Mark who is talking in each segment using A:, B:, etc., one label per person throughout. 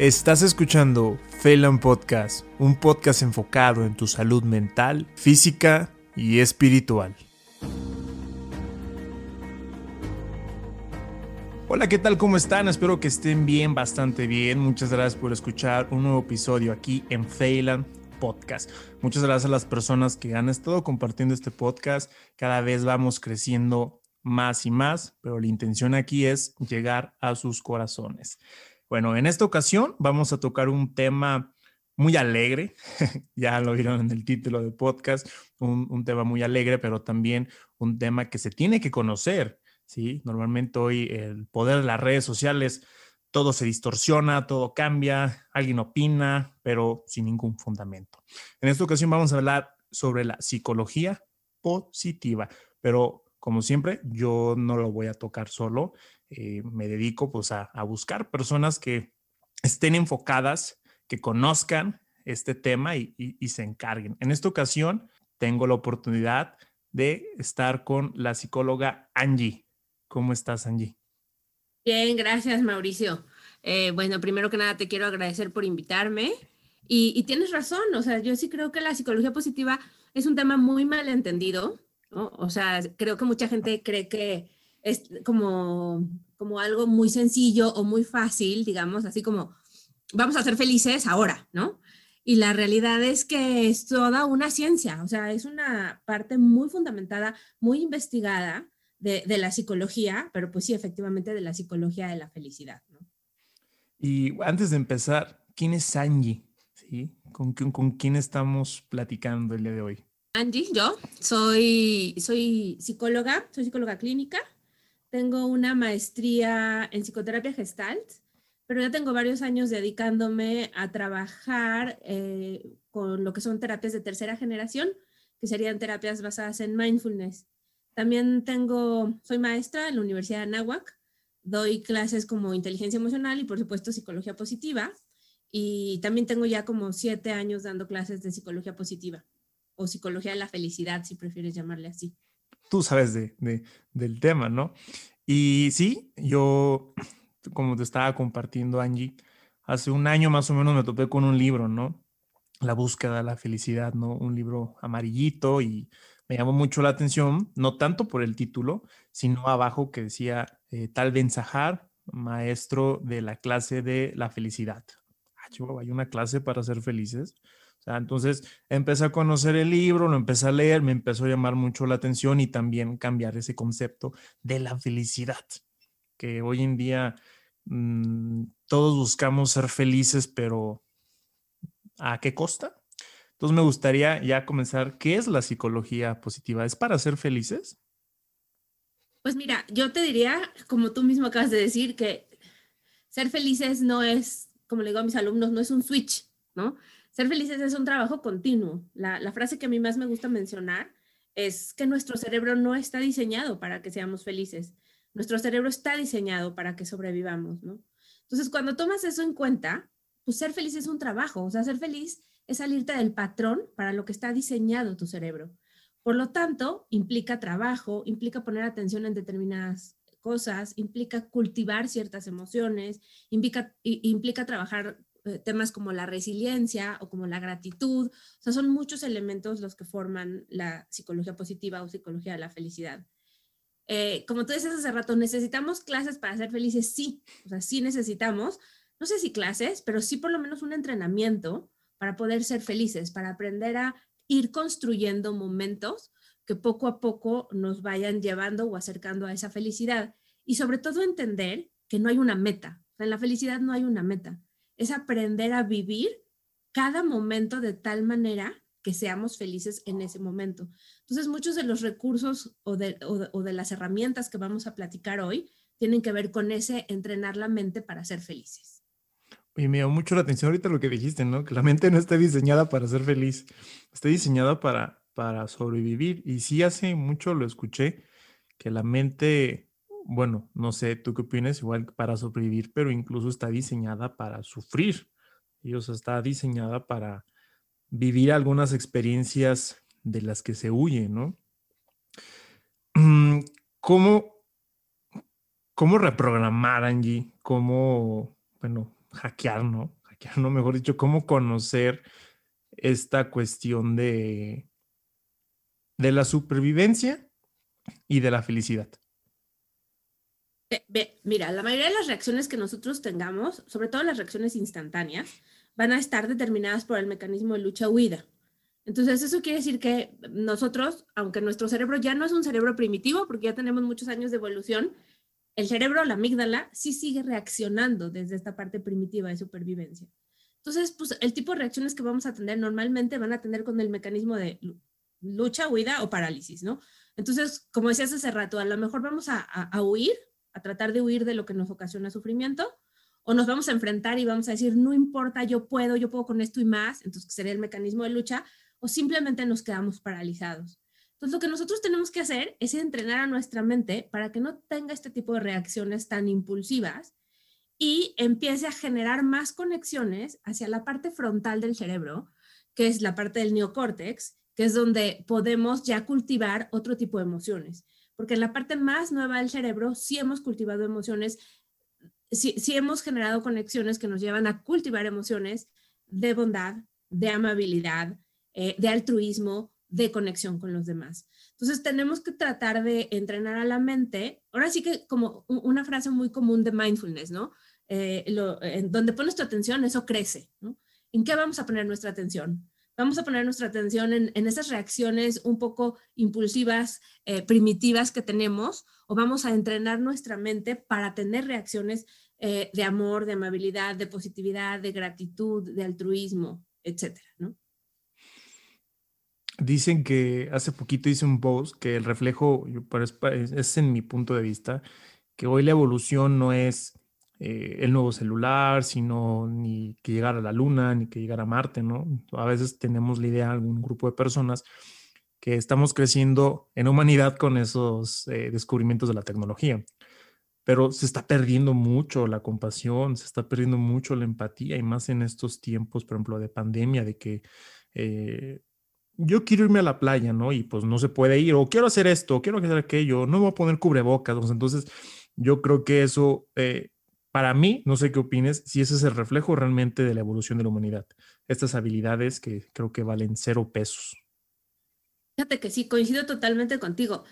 A: Estás escuchando Phelan Podcast, un podcast enfocado en tu salud mental, física y espiritual. Hola, ¿qué tal? ¿Cómo están? Espero que estén bien, bastante bien. Muchas gracias por escuchar un nuevo episodio aquí en Phelan Podcast. Muchas gracias a las personas que han estado compartiendo este podcast. Cada vez vamos creciendo más y más, pero la intención aquí es llegar a sus corazones. Bueno, en esta ocasión vamos a tocar un tema muy alegre, ya lo vieron en el título del podcast, un, tema muy alegre, pero también un tema que se tiene que conocer, ¿sí? Normalmente hoy el poder de las redes sociales, todo se distorsiona, todo cambia, alguien opina, pero sin ningún fundamento. En esta ocasión vamos a hablar sobre la psicología positiva, pero como siempre, yo no lo voy a tocar solo. Eh, me dedico pues a, buscar personas que estén enfocadas, que conozcan este tema y, se encarguen. En esta ocasión tengo la oportunidad de estar con la psicóloga Angie. ¿Cómo estás, Angie?
B: Bien, gracias, Mauricio. Eh, bueno, primero que nada te quiero agradecer por invitarme y, y, tienes razón, o sea, yo sí creo que la psicología positiva es un tema muy mal entendido, ¿no? O sea, creo que mucha gente cree que es como, como algo muy sencillo o muy fácil, digamos, así como vamos a ser felices ahora, ¿no? Y la realidad es que es toda una ciencia, o sea, es una parte muy fundamentada, muy investigada de, de la psicología, pero pues sí, efectivamente de la psicología de la felicidad, ¿no?
A: Y antes de empezar, ¿quién es Angie? ¿Sí? ¿Con, con, con quién estamos platicando el día de hoy?
B: Angie, yo soy, soy psicóloga, soy psicóloga clínica, tengo una maestría en psicoterapia gestalt, pero ya tengo varios años dedicándome a trabajar eh, con lo que son terapias de tercera generación, que serían terapias basadas en mindfulness. También tengo, soy maestra en la Universidad de Anáhuac, doy clases como inteligencia emocional y por supuesto psicología positiva. Y también tengo ya como siete años dando clases de psicología positiva o psicología de la felicidad, si prefieres llamarle así
A: tú sabes de, del tema, ¿no? Y sí, yo, como te estaba compartiendo, Angie, hace un año más o menos me topé con un libro, ¿no? La búsqueda de la felicidad, ¿no? Un libro amarillito y me llamó mucho la atención, no tanto por el título, sino abajo que decía eh, Tal Ben Sahar, maestro de la clase de la felicidad. Ah, hay una clase para ser felices entonces empecé a conocer el libro, lo empecé a leer, me empezó a llamar mucho la atención y también cambiar ese concepto de la felicidad, que hoy en día mm, todos buscamos ser felices, pero ¿a qué costa? Entonces me gustaría ya comenzar, ¿qué es la psicología positiva? ¿Es para ser felices?
B: Pues mira, yo te diría, como tú mismo acabas de decir, que ser felices no es, como le digo a mis alumnos, no es un switch, ¿no? Ser felices es un trabajo continuo. La, frase que a mí más me gusta mencionar es que nuestro cerebro no está diseñado para que seamos felices. Nuestro cerebro está diseñado para que sobrevivamos, ¿no? Entonces, cuando tomas eso en cuenta, pues ser feliz es un trabajo. O sea, ser feliz es salirte del patrón para lo que está diseñado tu cerebro. Por lo tanto, implica trabajo, implica poner atención en determinadas cosas, implica cultivar ciertas emociones, implica, implica trabajar temas como la resiliencia o como la gratitud. O sea, son muchos elementos los que forman la psicología positiva o psicología de la felicidad. Eh, como tú dices hace rato, ¿necesitamos clases para ser felices? Sí, o sea, sí necesitamos, no sé si clases, pero sí por lo menos un entrenamiento para poder ser felices, para aprender a ir construyendo momentos que poco a poco nos vayan llevando o acercando a esa felicidad. Y sobre todo entender que no hay una meta. en la felicidad no hay una meta es aprender a vivir cada momento de tal manera que seamos felices en ese momento. Entonces, muchos de los recursos o de, las herramientas que vamos a platicar hoy tienen que ver con ese entrenar la mente para ser felices.
A: Y me llamó mucho la atención ahorita lo que dijiste, ¿no? Que la mente no está diseñada para ser feliz, está diseñada para, para sobrevivir. Y sí, hace mucho lo escuché, que la mente bueno, no sé, tú qué opinas, igual para sobrevivir, pero incluso está diseñada para sufrir. Y o sea, está diseñada para vivir algunas experiencias de las que se huye, ¿no? ¿Cómo, cómo reprogramar, Angie? ¿Cómo, bueno, hackear, ¿no? Hackear, no, mejor dicho, cómo conocer esta cuestión de, de la supervivencia y de la felicidad.
B: Mira, la mayoría de las reacciones que nosotros tengamos, sobre todo las reacciones instantáneas, van a estar determinadas por el mecanismo de lucha-huida. Entonces, eso quiere decir que nosotros, aunque nuestro cerebro ya no es un cerebro primitivo, porque ya tenemos muchos años de evolución, el cerebro, la amígdala, sí sigue reaccionando desde esta parte primitiva de supervivencia. Entonces, pues el tipo de reacciones que vamos a tener normalmente van a tener con el mecanismo de lucha, huida o parálisis, ¿no? Entonces, como decías hace rato, a lo mejor vamos a, a huir, a tratar de huir de lo que nos ocasiona sufrimiento, o nos vamos a enfrentar y vamos a decir, no importa, yo puedo, yo puedo con esto y más, entonces sería el mecanismo de lucha, o simplemente nos quedamos paralizados. Entonces, lo que nosotros tenemos que hacer es entrenar a nuestra mente para que no tenga este tipo de reacciones tan impulsivas y empiece a generar más conexiones hacia la parte frontal del cerebro, que es la parte del neocórtex, que es donde podemos ya cultivar otro tipo de emociones. Porque en la parte más nueva del cerebro sí hemos cultivado emociones, sí, sí hemos generado conexiones que nos llevan a cultivar emociones de bondad, de amabilidad, eh, de altruismo, de conexión con los demás. Entonces tenemos que tratar de entrenar a la mente, ahora sí que como una frase muy común de mindfulness, ¿no? Eh, en donde pones tu atención, eso crece, ¿no? ¿En qué vamos a poner nuestra atención? Vamos a poner nuestra atención en, esas reacciones un poco impulsivas, eh, primitivas que tenemos, o vamos a entrenar nuestra mente para tener reacciones de amor, de amabilidad, de positividad, de gratitud, de altruismo, etcétera, ¿no?
A: Dicen que hace poquito hice un post que el reflejo, es en mi punto de vista, que hoy la evolución no es eh, el nuevo celular, sino ni que llegar a la luna, ni que llegar a Marte, ¿no? A veces tenemos la idea, algún grupo de personas, que estamos creciendo en humanidad con esos eh, descubrimientos de la tecnología. Pero se está perdiendo mucho la compasión, se está perdiendo mucho la empatía, y más en estos tiempos, por ejemplo, de pandemia, de que eh, yo quiero irme a la playa, ¿no? Y pues no se puede ir, o quiero hacer esto, quiero hacer aquello, no voy a poner cubrebocas. Entonces, yo creo que eso, para mí, no sé qué opines, si ese es el reflejo realmente de la evolución de la humanidad. Estas habilidades que creo que valen cero pesos.
B: Fíjate que sí, coincido totalmente contigo.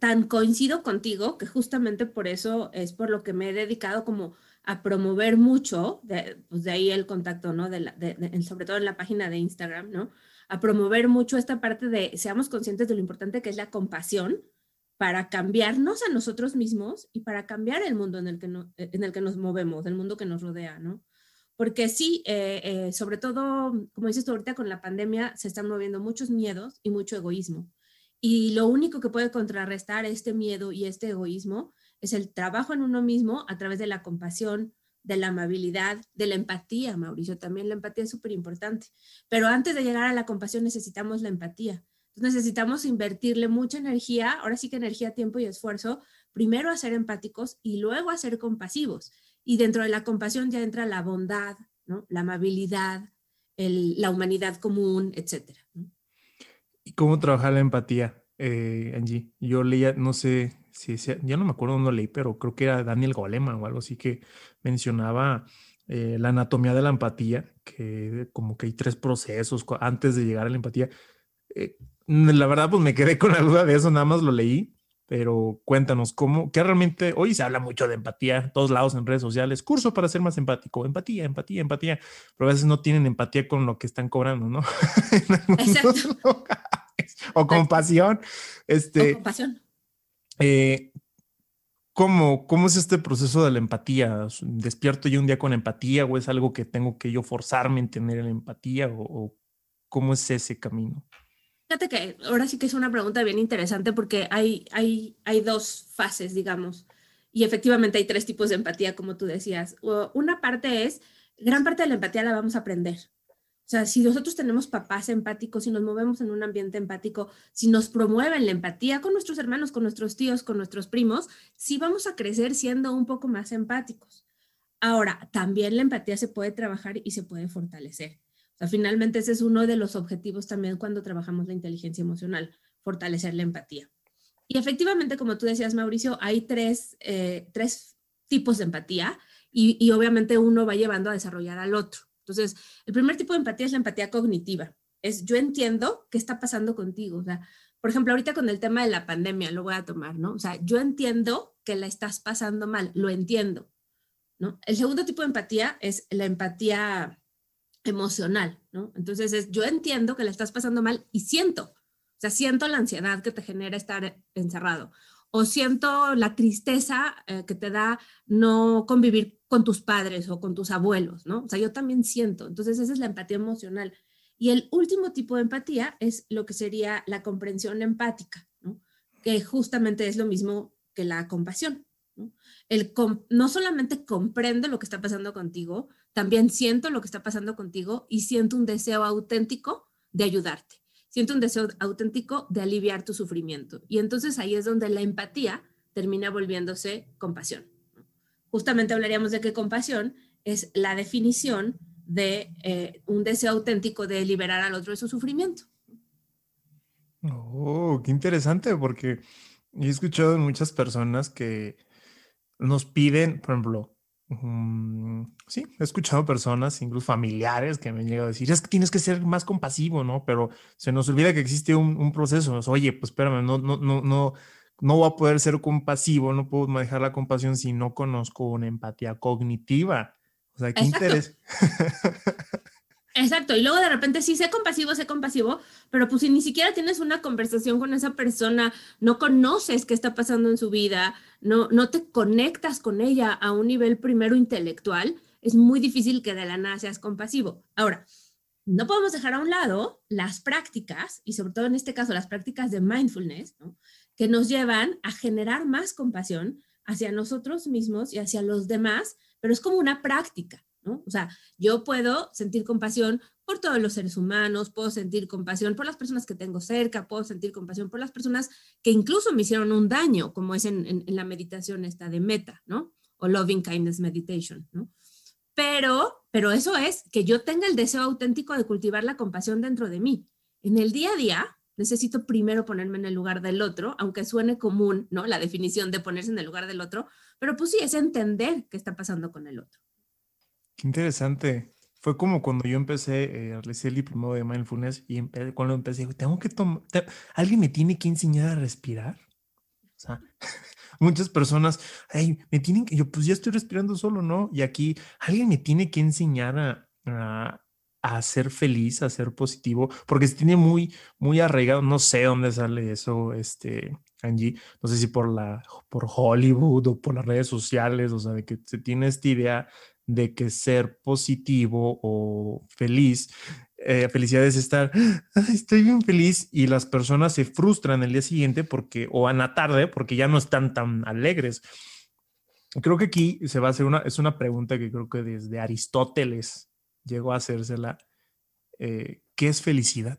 B: tan coincido contigo que justamente por eso es por lo que me he dedicado como a promover mucho, de, pues de ahí el contacto, ¿no? De de, sobre todo en la página de Instagram, ¿no? a promover mucho esta parte de seamos conscientes de lo importante que es la compasión para cambiarnos a nosotros mismos y para cambiar el mundo en el que, no, en el que nos movemos, el mundo que nos rodea, ¿no? Porque sí, eh, eh, sobre todo, como dices tú ahorita con la pandemia, se están moviendo muchos miedos y mucho egoísmo. Y lo único que puede contrarrestar este miedo y este egoísmo es el trabajo en uno mismo a través de la compasión, de la amabilidad, de la empatía, Mauricio. También la empatía es súper importante. Pero antes de llegar a la compasión necesitamos la empatía. Necesitamos invertirle mucha energía, ahora sí que energía, tiempo y esfuerzo, primero a ser empáticos y luego a ser compasivos. Y dentro de la compasión ya entra la bondad, ¿no? la amabilidad, la humanidad común, etc.
A: ¿Y cómo trabajar la empatía, eh, Angie? Yo leía, no sé si ya no me acuerdo dónde leí, pero creo que era Daniel Goleman o algo así que mencionaba eh, la anatomía de la empatía, que como que hay tres procesos antes de llegar a la empatía. Eh, la verdad, pues me quedé con la duda de eso, nada más lo leí, pero cuéntanos, ¿cómo, qué realmente, hoy se habla mucho de empatía, todos lados en redes sociales, curso para ser más empático, empatía, empatía, empatía, pero a veces no tienen empatía con lo que están cobrando, ¿no? Exacto. o compasión. Este,
B: o compasión.
A: Eh, ¿Cómo, ¿Cómo es este proceso de la empatía? ¿Despierto yo un día con empatía o es algo que tengo que yo forzarme en tener la empatía o, cómo es ese camino?
B: Fíjate que ahora sí que es una pregunta bien interesante porque hay, hay, hay dos fases, digamos, y efectivamente hay tres tipos de empatía, como tú decías. Una parte es, gran parte de la empatía la vamos a aprender. O sea, si nosotros tenemos papás empáticos, si nos movemos en un ambiente empático, si nos promueven la empatía con nuestros hermanos, con nuestros tíos, con nuestros primos, sí vamos a crecer siendo un poco más empáticos. Ahora, también la empatía se puede trabajar y se puede fortalecer. Finalmente ese es uno de los objetivos también cuando trabajamos la inteligencia emocional, fortalecer la empatía. Y efectivamente, como tú decías, Mauricio, hay tres, eh, tres tipos de empatía y, obviamente uno va llevando a desarrollar al otro. Entonces, el primer tipo de empatía es la empatía cognitiva. Es yo entiendo qué está pasando contigo. O sea, por ejemplo, ahorita con el tema de la pandemia, lo voy a tomar, ¿no? O sea, yo entiendo que la estás pasando mal, lo entiendo, ¿no? El segundo tipo de empatía es la empatía emocional, ¿no? Entonces es, yo entiendo que la estás pasando mal y siento, o sea, siento la ansiedad que te genera estar encerrado o siento la tristeza eh, que te da no convivir con tus padres o con tus abuelos, ¿no? O sea, yo también siento. Entonces, esa es la empatía emocional. Y el último tipo de empatía es lo que sería la comprensión empática, ¿no? Que justamente es lo mismo que la compasión. ¿no? El no solamente comprendo lo que está pasando contigo, también siento lo que está pasando contigo y siento un deseo auténtico de ayudarte siento un deseo auténtico de aliviar tu sufrimiento. Y entonces ahí es donde la empatía termina volviéndose compasión. Justamente hablaríamos de que compasión es la definición de eh, un deseo auténtico de liberar al otro de su sufrimiento.
A: Oh, qué interesante, porque he escuchado en muchas personas que nos piden, por ejemplo, Mm, sí, he escuchado personas, incluso familiares, que me han llegado a decir, es que tienes que ser más compasivo, ¿no? Pero se nos olvida que existe un, proceso. Oye, pues espérame, no, no, no, no, no voy a poder ser compasivo, no puedo manejar la compasión si no conozco una empatía cognitiva. O sea, qué interés.
B: Exacto, y luego de repente sí, sé compasivo, sé compasivo, pero pues si ni siquiera tienes una conversación con esa persona, no conoces qué está pasando en su vida, no, no te conectas con ella a un nivel primero intelectual, es muy difícil que de la nada seas compasivo. Ahora, no podemos dejar a un lado las prácticas, y sobre todo en este caso las prácticas de mindfulness, que nos llevan a generar más compasión hacia nosotros mismos y hacia los demás, pero es como una práctica. O sea, yo puedo sentir compasión por todos los seres humanos, puedo sentir compasión por las personas que tengo cerca, puedo sentir compasión por las personas que incluso me hicieron un daño, como es en, la meditación esta de meta, ¿no? O loving kindness meditation, ¿no? Pero, pero eso es que yo tenga el deseo auténtico de cultivar la compasión dentro de mí. En el día a día, necesito primero ponerme en el lugar del otro, aunque suene común, ¿no? La definición de ponerse en el lugar del otro, pero pues sí, es entender qué está pasando con el otro.
A: Qué interesante. Fue como cuando yo empecé eh, a realizar el diplomado de mindfulness y cuando empecé, tengo que tomar, alguien me tiene que enseñar a respirar. O sea, muchas personas, ay, me tienen que, yo pues ya estoy respirando solo, ¿no? Y aquí alguien me tiene que enseñar a, a, a ser feliz, a ser positivo, porque se tiene muy, muy arraigado, no sé dónde sale eso, este, Angie, no sé si por la, por Hollywood o por las redes sociales, o sea, de que se tiene esta idea de que ser positivo o feliz, eh, felicidad es estar, estoy bien feliz y las personas se frustran el día siguiente porque, o a la tarde porque ya no están tan alegres. Creo que aquí se va a hacer una, es una pregunta que creo que desde Aristóteles llegó a hacérsela. Eh, ¿Qué es felicidad?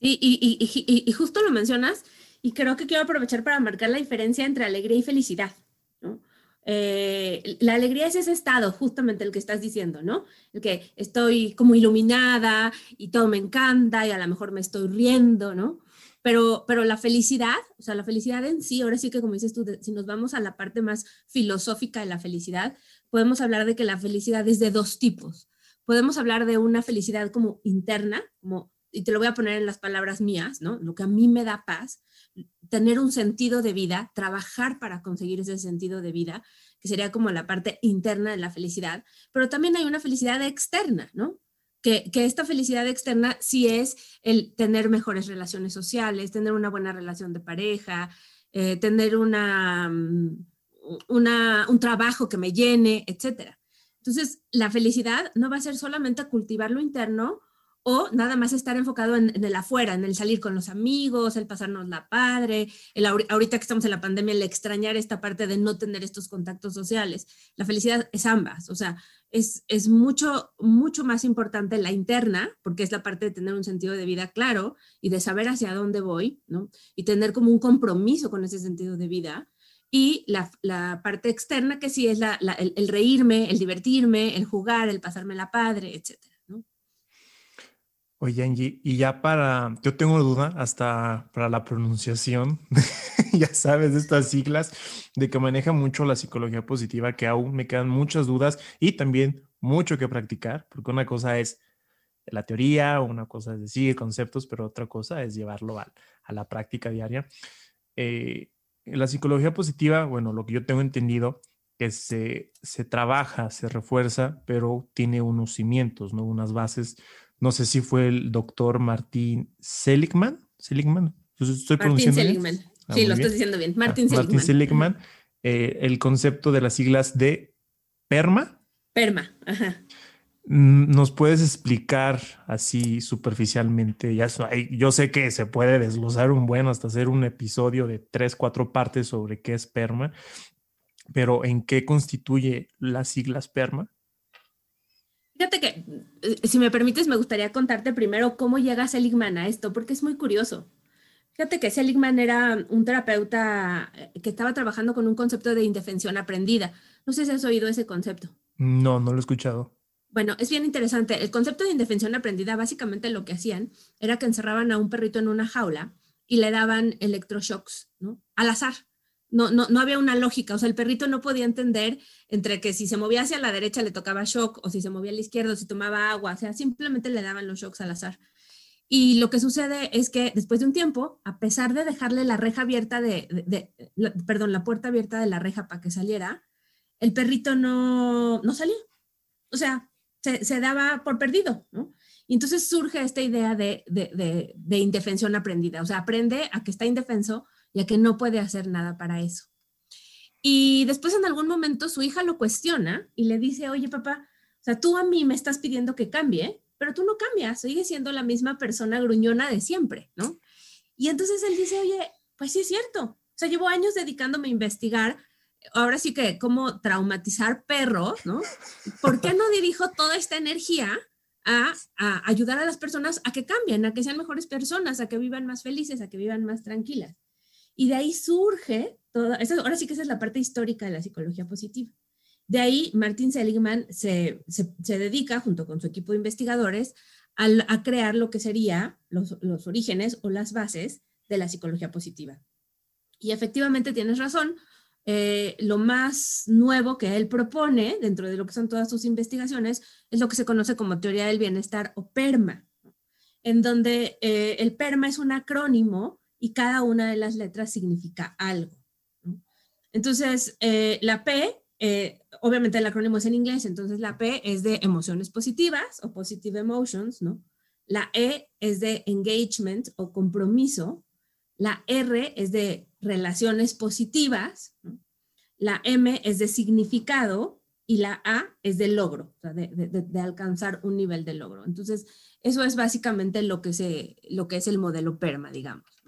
B: Sí, y, y, y justo lo mencionas y creo que quiero aprovechar para marcar la diferencia entre alegría y felicidad. Eh, la alegría es ese estado, justamente el que estás diciendo, ¿no? El que estoy como iluminada y todo me encanta y a lo mejor me estoy riendo, ¿no? Pero, pero la felicidad, o sea, la felicidad en sí, ahora sí que como dices tú, si nos vamos a la parte más filosófica de la felicidad, podemos hablar de que la felicidad es de dos tipos. Podemos hablar de una felicidad como interna, como, y te lo voy a poner en las palabras mías, ¿no? Lo que a mí me da paz, tener un sentido de vida, trabajar para conseguir ese sentido de vida, que sería como la parte interna de la felicidad, pero también hay una felicidad externa, ¿no? Que, esta felicidad externa sí es el tener mejores relaciones sociales, tener una buena relación de pareja, eh, tener una, mm, una, un trabajo que me llene, etc. Entonces, la felicidad no va a ser solamente cultivar lo interno o nada más estar enfocado en, el afuera, en el salir con los amigos, el pasarnos la padre, el ahorita que estamos en la pandemia, el extrañar esta parte de no tener estos contactos sociales. La felicidad es ambas, o sea, es, es mucho, mucho más importante la interna, porque es la parte de tener un sentido de vida claro y de saber hacia dónde voy, ¿no? Y tener como un compromiso con ese sentido de vida. Y la, parte externa, que sí es la, el, el reírme, el divertirme, el jugar, el pasarme la padre, etcétera.
A: Oye, Angie, y ya para, yo tengo duda hasta para la pronunciación. ya sabes, de estas siglas, de que maneja mucho la psicología positiva, que aún me quedan muchas dudas y también mucho que practicar, porque una cosa es la teoría, una cosa es decir conceptos, pero otra cosa es llevarlo a, a la práctica diaria. Eh, la psicología positiva, bueno, lo que yo tengo entendido, que se, se trabaja, se refuerza, pero tiene unos cimientos, ¿no? Unas bases. No sé si fue el doctor Martín Seligman. Seligman.
B: Estoy Martín Seligman. Ah, sí, lo estás diciendo bien. Martín Seligman.
A: Martín Seligman. Eh, el concepto de las siglas de PERMA.
B: PERMA, ajá.
A: ¿Nos puedes explicar así superficialmente? Ya yo sé que se puede desglosar un buen hasta hacer un episodio de tres, cuatro partes sobre qué es PERMA, pero ¿en qué constituye las siglas PERMA?
B: Fíjate que, eh, si me permites, me gustaría contarte primero cómo llega Seligman a esto, porque es muy curioso. Fíjate que Seligman era un terapeuta eh, que estaba trabajando con un concepto de indefensión aprendida. No sé si has oído ese concepto.
A: No, no lo he escuchado.
B: Bueno, es bien interesante. El concepto de indefensión aprendida, básicamente lo que hacían era que encerraban a un perrito en una jaula y le daban electroshocks, ¿no? Al azar. No, no, no había una lógica, o sea, el perrito no podía entender entre que si se movía hacia la derecha le tocaba shock o si se movía a la izquierda o si tomaba agua, o sea, simplemente le daban los shocks al azar. Y lo que sucede es que después de un tiempo, a pesar de dejarle la reja abierta de, perdón, la puerta abierta de la reja para que saliera, el perrito no, no salía. O sea, se, daba por perdido. Y entonces surge esta idea de, de, indefensión aprendida, o sea, aprende a que está indefenso y a que no puede hacer nada para eso. Y después en algún momento su hija lo cuestiona y le dice, oye papá, o sea, tú a mí me estás pidiendo que cambie, pero tú no cambias, sigues siendo la misma persona gruñona de siempre, ¿no? Y entonces él dice, oye, pues sí es cierto, o sea, llevo años dedicándome a investigar ahora sí que cómo traumatizar perros, ¿no? ¿Por qué no dirijo toda esta energía a, ayudar a las personas a que cambien, a que sean mejores personas, a que vivan más felices, a que vivan más tranquilas? Y de ahí surge toda, ahora sí que esa es la parte histórica de la psicología positiva. De ahí Martin Seligman se, dedica, junto con su equipo de investigadores, a, crear lo que sería los, los orígenes o las bases de la psicología positiva. Y efectivamente tienes razón, eh, lo más nuevo que él propone dentro de lo que son todas sus investigaciones es lo que se conoce como teoría del bienestar o PERMA, en donde eh, el PERMA es un acrónimo y cada una de las letras significa algo. Entonces, eh, la P, obviamente el acrónimo es en inglés, entonces la P es de emociones positivas o positive emotions, ¿no? La E es de engagement o compromiso, la R es de relaciones positivas, la M es de significado y la A es de logro, de, alcanzar un nivel de logro. Entonces, eso es básicamente lo que, se, lo que es el modelo PERMA, digamos.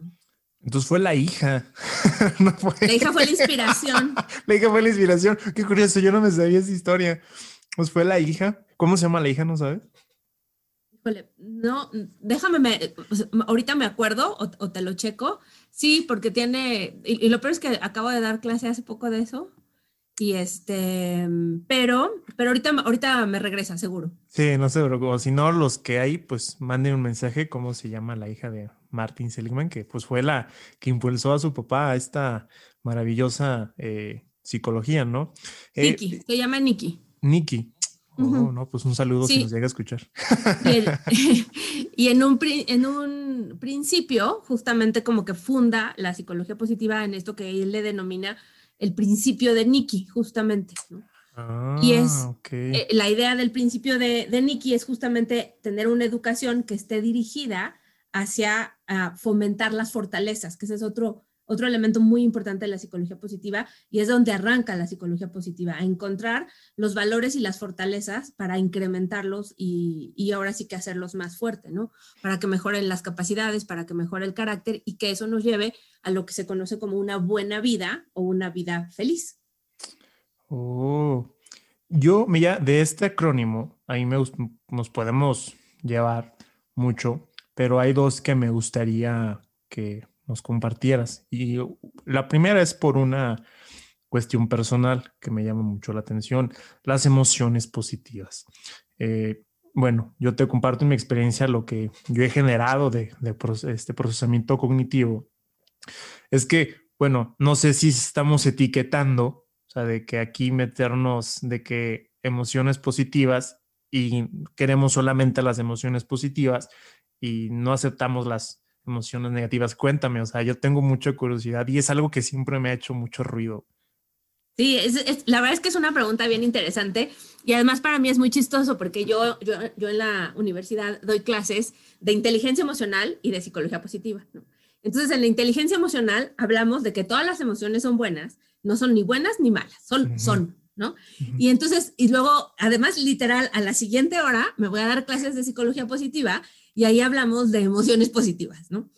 A: Entonces fue la hija.
B: La hija fue la inspiración.
A: la hija fue la inspiración. Qué curioso, yo no me sabía esa historia. Pues fue la hija. ¿Cómo se llama la hija? ¿No sabes?
B: no, déjame, ahorita me acuerdo o, te lo checo. Sí, porque tiene, y, lo peor es que acabo de dar clase hace poco de eso. Y este, pero, pero ahorita, ahorita me regresa, seguro.
A: Sí, no se preocupe. Si no, los que hay, pues manden un mensaje, ¿cómo se llama la hija de Martin Seligman? Que pues fue la que impulsó a su papá a esta maravillosa eh, psicología, ¿no?
B: Eh, se llama Nikki.
A: Nikki. Oh, no, pues un saludo si nos llega a escuchar.
B: Y, en, un, en un principio, justamente como que funda la psicología positiva en esto que él le denomina el principio de Nikki, justamente. y es ah, eh, la idea del principio de, de Nikki es justamente tener una educación que esté dirigida hacia ah, fomentar las fortalezas, que ese es otro otro elemento muy importante de la psicología positiva y es donde arranca la psicología positiva, a encontrar los valores y las fortalezas para incrementarlos y, y, ahora sí que hacerlos más fuertes, ¿no? Para que mejoren las capacidades, para que mejore el carácter y que eso nos lleve a lo que se conoce como una buena vida o una vida feliz.
A: Oh, yo, mira, de este acrónimo, ahí me, nos podemos llevar mucho, pero hay dos que me gustaría que nos compartieras. Y la primera es por una cuestión personal que me llama mucho la atención, las emociones positivas. Eh, bueno, yo te comparto en mi experiencia lo que yo he generado de, de este procesamiento cognitivo. Es que bueno, no sé si estamos etiquetando, o sea, de que aquí meternos, de que emociones positivas y queremos solamente las emociones positivas y no aceptamos las emociones negativas. Cuéntame, o sea, yo tengo mucha curiosidad y es algo que siempre me ha hecho mucho ruido.
B: Sí, la verdad es que es una pregunta bien interesante y además para mí es muy chistoso porque yo, yo, yo en la universidad doy clases de inteligencia emocional y de psicología positiva. Entonces, en la inteligencia emocional hablamos de que todas las emociones son buenas, no son ni buenas ni malas, son, son, ¿no? Y entonces, y luego, además, literal, a la siguiente hora me voy a dar clases de psicología positiva y ahí hablamos de emociones positivas, ¿no?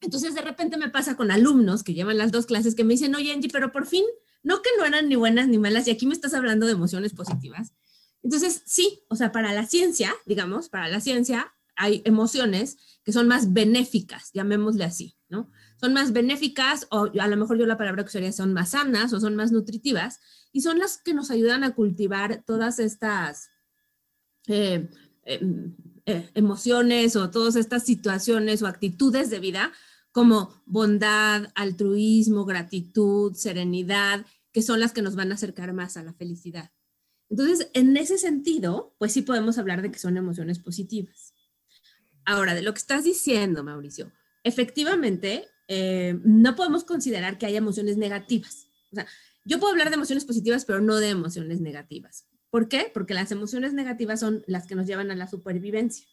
B: Entonces, de repente me pasa con alumnos que llevan las dos clases que me dicen, oye, Angie, pero por fin no que no eran ni buenas ni malas, y aquí me estás hablando de emociones positivas. Entonces, sí, o sea, para la ciencia, digamos, para la ciencia hay emociones que son más benéficas, llamémosle así, ¿no? Son más benéficas, o a lo mejor yo la palabra que usaría son más sanas o son más nutritivas, y son las que nos ayudan a cultivar todas estas eh, em, eh, emociones o todas estas situaciones o actitudes de vida como bondad, altruismo, gratitud, serenidad, que son las que nos van a acercar más a la felicidad. Entonces, en ese sentido, pues sí podemos hablar de que son emociones positivas. Ahora, de lo que estás diciendo, Mauricio, efectivamente, eh, no podemos considerar que haya emociones negativas. O sea, yo puedo hablar de emociones positivas, pero no de emociones negativas. ¿Por qué? Porque las emociones negativas son las que nos llevan a la supervivencia.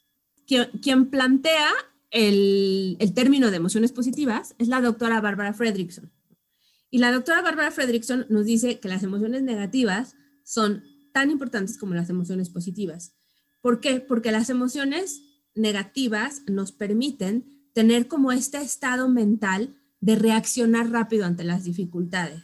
B: quien plantea el, término de emociones positivas es la doctora Barbara Fredrickson. Y la doctora Barbara Fredrickson nos dice que las emociones negativas son tan importantes como las emociones positivas. ¿Por qué? Porque las emociones negativas nos permiten tener como este estado mental de reaccionar rápido ante las dificultades,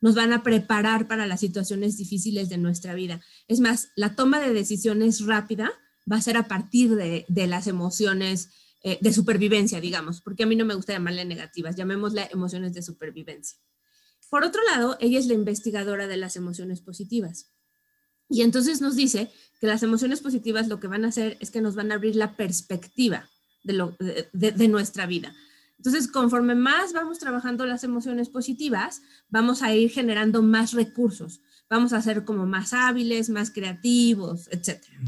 B: Nos van a preparar para las situaciones difíciles de nuestra vida. Es más, la toma de decisiones rápida va a ser a partir de, las emociones eh, de supervivencia, digamos, porque a mí no me gusta llamarle negativas, llamémosle emociones de supervivencia. Por otro lado, ella es la investigadora de las emociones positivas. Y entonces nos dice que las emociones positivas lo que van a hacer es que nos van a abrir la perspectiva de, nuestra vida. Entonces, conforme más vamos trabajando las emociones positivas, vamos a ir generando más recursos, vamos a ser como más hábiles, más creativos, etcétera.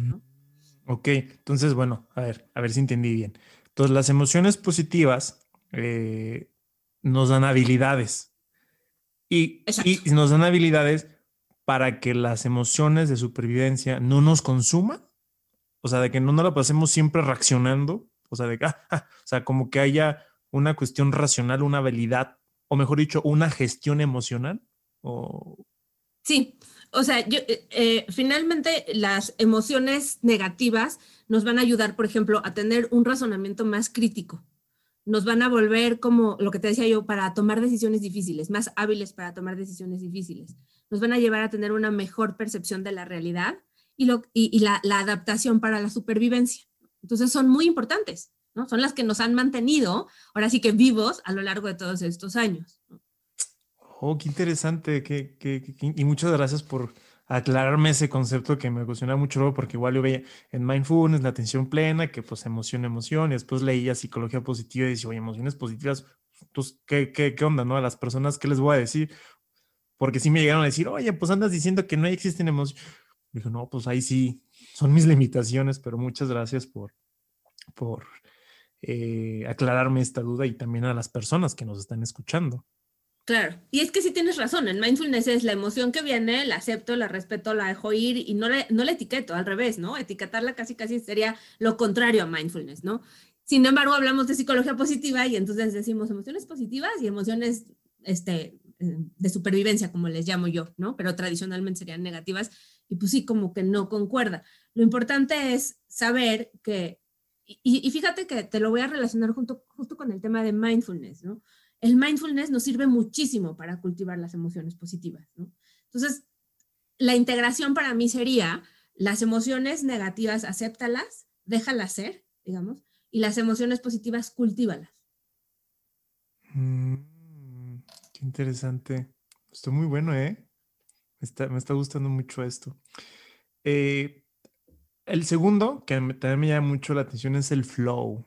A: Ok, entonces, bueno, a ver, a ver si entendí bien. Entonces, las emociones positivas eh, nos dan habilidades y, y, nos dan habilidades para que las emociones de supervivencia no nos consuman. O sea, de que no nos la pasemos siempre reaccionando. O sea, de que, ah, ah, o sea, como que haya una cuestión racional, una habilidad, o mejor dicho, una gestión emocional. O...
B: Sí, o sea, yo, eh, eh, finalmente las emociones negativas nos van a ayudar, por ejemplo, a tener un razonamiento más crítico. Nos van a volver como lo que te decía yo, para tomar decisiones difíciles, más hábiles para tomar decisiones difíciles. Nos van a llevar a tener una mejor percepción de la realidad y, lo, y, la, adaptación para la supervivencia. Entonces son muy importantes, Son las que nos han mantenido, ahora sí que vivos a lo largo de todos estos años.
A: Oh, qué interesante, y muchas gracias por aclararme ese concepto que me emociona mucho porque igual yo veía en mindfulness la atención plena, que pues emoción, emoción, y después leía psicología positiva y decía, oye, emociones positivas, pues, ¿qué, qué, qué onda, no? A las personas, ¿qué les voy a decir? Porque sí me llegaron a decir, oye, pues andas diciendo que no existen emociones. Dijo, no, pues ahí sí, son mis limitaciones, pero muchas gracias por, por eh, aclararme esta duda y también a las personas que nos están escuchando.
B: Claro, y es que sí tienes razón, en mindfulness es la emoción que viene, la acepto, la respeto, la dejo ir y no, le, no la etiqueto, al revés, ¿no? Etiquetarla casi casi sería lo contrario a mindfulness, ¿no? Sin embargo, hablamos de psicología positiva y entonces decimos emociones positivas y emociones este, eh, de supervivencia, como les llamo yo, ¿no? Pero tradicionalmente serían negativas y pues sí, como que no concuerda. Lo importante es saber que, y, fíjate que te lo voy a relacionar junto, justo con el tema de mindfulness, ¿no? el mindfulness nos sirve muchísimo para cultivar las emociones positivas. Entonces, la integración para mí sería las emociones negativas, acéptalas, déjalas ser, digamos, y las emociones positivas, cultívalas.
A: Mm, qué interesante. Estoy muy bueno, ¿eh? me está gustando mucho esto. Eh, el segundo, que también me llama mucho la atención, es el flow.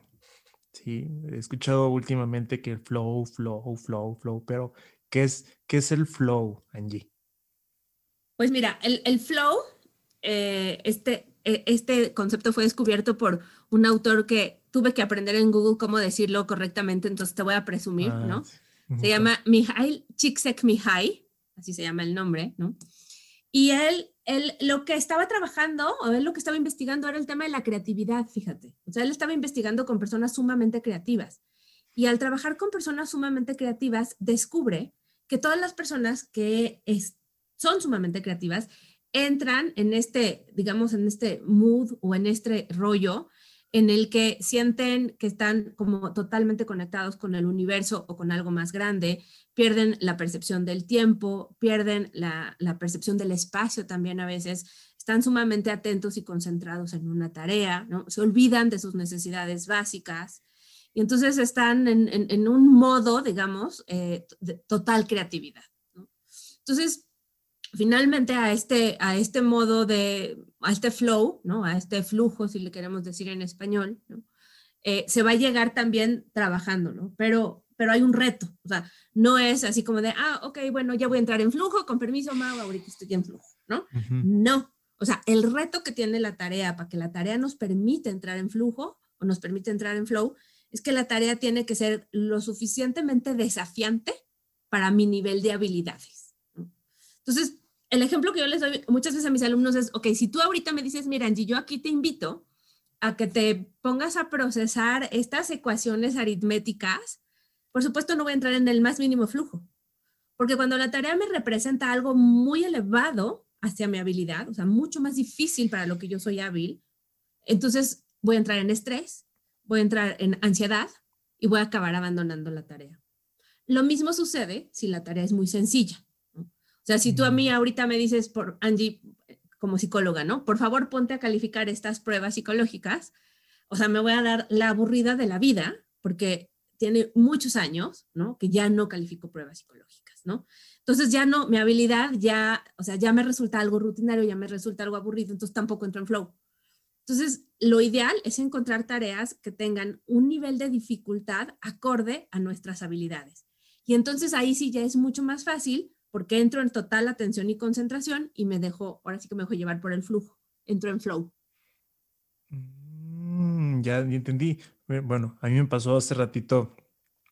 A: Sí, he escuchado últimamente que el flow, flow, flow, flow, pero ¿qué es, qué es el flow, Angie?
B: Pues mira, el, el flow, eh, este, e, este concepto fue descubierto por un autor que tuve que aprender en Google cómo decirlo correctamente, entonces te voy a presumir, ah, ¿no? Se llama Mihail Csikszentmihalyi, así se llama el nombre, ¿no? Y él, él lo que estaba trabajando, o él lo que estaba investigando era el tema de la creatividad, fíjate. O sea, él estaba investigando con personas sumamente creativas. Y al trabajar con personas sumamente creativas, descubre que todas las personas que son sumamente creativas entran en este, digamos, en este mood o en este rollo en el que sienten que están como totalmente conectados con el universo o con algo más grande, pierden la percepción del tiempo, pierden la, percepción del espacio también a veces, están sumamente atentos y concentrados en una tarea, ¿no? se olvidan de sus necesidades básicas y entonces están en, un modo, digamos, eh, de total creatividad. Entonces, finalmente a este, a este modo de, a este flow, ¿no? A este flujo, si le queremos decir en español, eh, se va a llegar también trabajando, ¿no? Pero, pero hay un reto, o sea, no es así como de, ah, ok, bueno, ya voy a entrar en flujo, con permiso, Mau, ahorita estoy en flujo, ¿no? No, o sea, el reto que tiene la tarea para que la tarea nos permita entrar en flujo o nos permite entrar en flow, es que la tarea tiene que ser lo suficientemente desafiante para mi nivel de habilidades. Entonces, el ejemplo que yo les doy muchas veces a mis alumnos es, ok, si tú ahorita me dices, mira, Angie, yo aquí te invito a que te pongas a procesar estas ecuaciones aritméticas, por supuesto no voy a entrar en el más mínimo flujo, porque cuando la tarea me representa algo muy elevado hacia mi habilidad, o sea, mucho más difícil para lo que yo soy hábil, entonces voy a entrar en estrés, voy a entrar en ansiedad y voy a acabar abandonando la tarea. Lo mismo sucede si la tarea es muy sencilla. O sea, si tú a mí ahorita me dices, por Angie, como psicóloga, ¿no? Por favor, ponte a calificar estas pruebas psicológicas. O sea, me voy a dar la aburrida de la vida, porque tiene muchos años, ¿no? Que ya no califico pruebas psicológicas, ¿no? Entonces ya no, mi habilidad ya, o sea, ya me resulta algo rutinario, ya me resulta algo aburrido, entonces tampoco entro en flow. Entonces, lo ideal es encontrar tareas que tengan un nivel de dificultad acorde a nuestras habilidades. Y entonces ahí sí ya es mucho más fácil porque entro en total atención y concentración y me dejo, ahora sí que me dejo llevar por el flujo, entro en flow.
A: Mm, ya, entendí. Bueno, a mí me pasó hace ratito,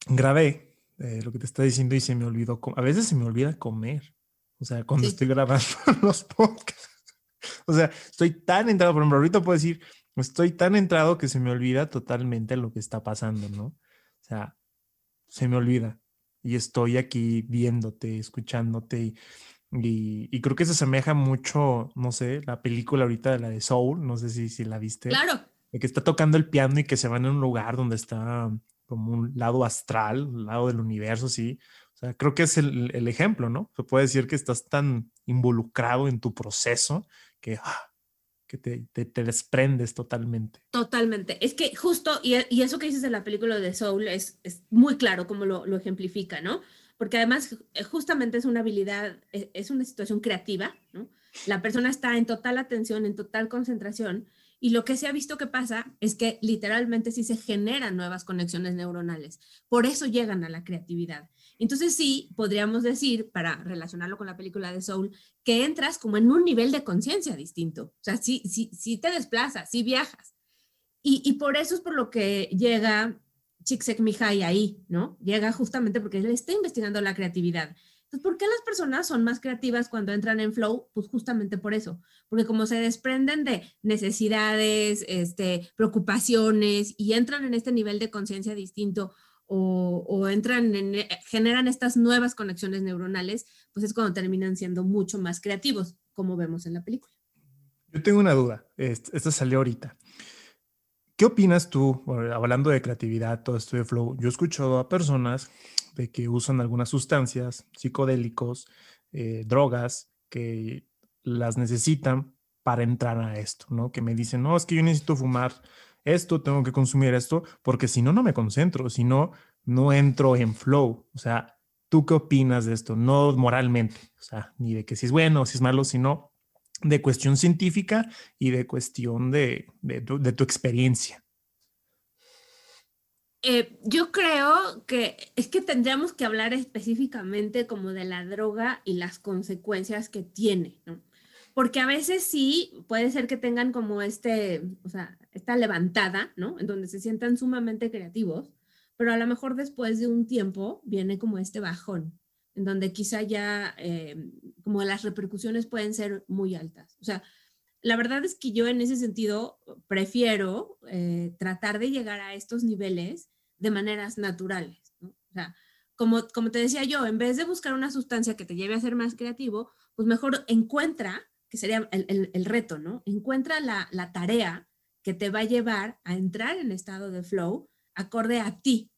A: grabé eh, lo que te está diciendo y se me olvidó, a veces se me olvida comer, o sea, cuando estoy grabando los podcasts. O sea, estoy tan entrado, por ejemplo, ahorita puedo decir, estoy tan entrado que se me olvida totalmente lo que está pasando, ¿no? O sea, se me olvida y estoy aquí viéndote, escuchándote y, y, creo que se asemeja mucho, no sé, la película ahorita de la de Soul, no sé si, si la viste.
B: Claro.
A: De que está tocando el piano y que se van a un lugar donde está como un lado astral, un lado del universo, sí. O sea, creo que es el, el ejemplo, ¿no? Se puede decir que estás tan involucrado en tu proceso que ah, que te, te, desprendes totalmente.
B: Totalmente. Es que justo, y, y, eso que dices de la película de Soul es, es muy claro como lo, lo, ejemplifica, ¿no? Porque además eh, justamente es una habilidad, es, es una situación creativa, ¿no? La persona está en total atención, en total concentración, y lo que se ha visto que pasa es que literalmente sí se generan nuevas conexiones neuronales. Por eso llegan a la creatividad. Entonces sí, podríamos decir, para relacionarlo con la película de Soul, que entras como en un nivel de conciencia distinto. O sea, sí, sí, sí te desplazas, sí viajas. Y, y por eso es por lo que llega Csikszentmihalyi ahí, ¿no? Llega justamente porque él está investigando la creatividad. Entonces, ¿por qué las personas son más creativas cuando entran en flow? Pues justamente por eso, porque como se desprenden de necesidades, este, preocupaciones y entran en este nivel de conciencia distinto o, entran en, eh, generan estas nuevas conexiones neuronales, pues es cuando terminan siendo mucho más creativos, como vemos en la película.
A: Yo tengo una duda, esta salió ahorita. ¿Qué opinas tú, hablando de creatividad, todo esto de flow? Yo he escuchado a personas de que usan algunas sustancias, psicodélicos, eh, drogas, que las necesitan para entrar a esto, ¿no? Que me dicen, no, es que yo necesito fumar esto, tengo que consumir esto, porque si no, no me concentro, si no, no entro en flow. O sea, ¿tú qué opinas de esto? No moralmente, o sea, ni de que si es bueno o si es malo, sino de cuestión científica y de cuestión de, de, tu, experiencia.
B: Eh, yo creo que es que tendríamos que hablar específicamente como de la droga y las consecuencias que tiene, ¿no? Porque a veces sí puede ser que tengan como este, o sea, esta levantada, ¿no? En donde se sientan sumamente creativos, pero a lo mejor después de un tiempo viene como este bajón, en donde quizá ya eh, como las repercusiones pueden ser muy altas. O sea, la verdad es que yo en ese sentido prefiero eh, tratar de llegar a estos niveles de maneras naturales. ¿no? O sea, como, como te decía yo, en vez de buscar una sustancia que te lleve a ser más creativo, pues mejor encuentra, que sería el, el, reto, ¿no? Encuentra la, la, tarea que te va a llevar a entrar en estado de flow acorde a ti.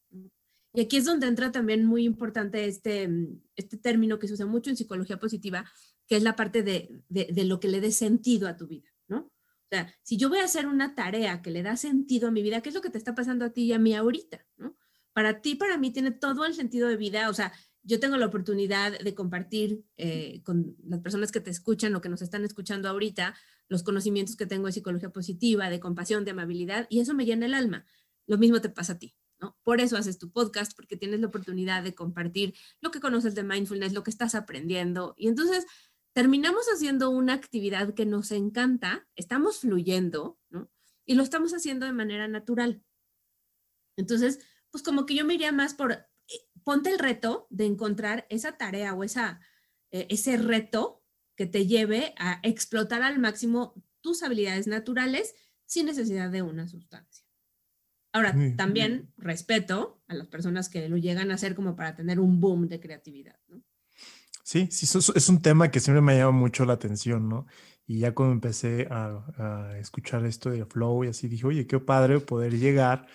B: Y aquí es donde entra también muy importante este, este término que se usa mucho en psicología positiva, que es la parte de, de, de lo que le dé sentido a tu vida, ¿no? O sea, si yo voy a hacer una tarea que le da sentido a mi vida, ¿qué es lo que te está pasando a ti y a mí ahorita? ¿no? Para ti, para mí, tiene todo el sentido de vida. O sea, yo tengo la oportunidad de compartir eh, con las personas que te escuchan o que nos están escuchando ahorita los conocimientos que tengo de psicología positiva, de compasión, de amabilidad, y eso me llena el alma. Lo mismo te pasa a ti. ¿no? Por eso haces tu podcast, porque tienes la oportunidad de compartir lo que conoces de mindfulness, lo que estás aprendiendo. Y entonces terminamos haciendo una actividad que nos encanta, estamos fluyendo, ¿no? Y lo estamos haciendo de manera natural. Entonces, pues como que yo me iría más por, ponte el reto de encontrar esa tarea o esa, eh, ese reto que te lleve a explotar al máximo tus habilidades naturales sin necesidad de una sustancia. Ahora, también respeto a las personas que lo llegan a hacer como para tener un boom de creatividad, ¿no?
A: Sí, sí, es un tema que siempre me ha llamado mucho la atención, ¿no? Y ya cuando empecé a, escuchar esto de flow y así dije, oye, qué padre poder llegar,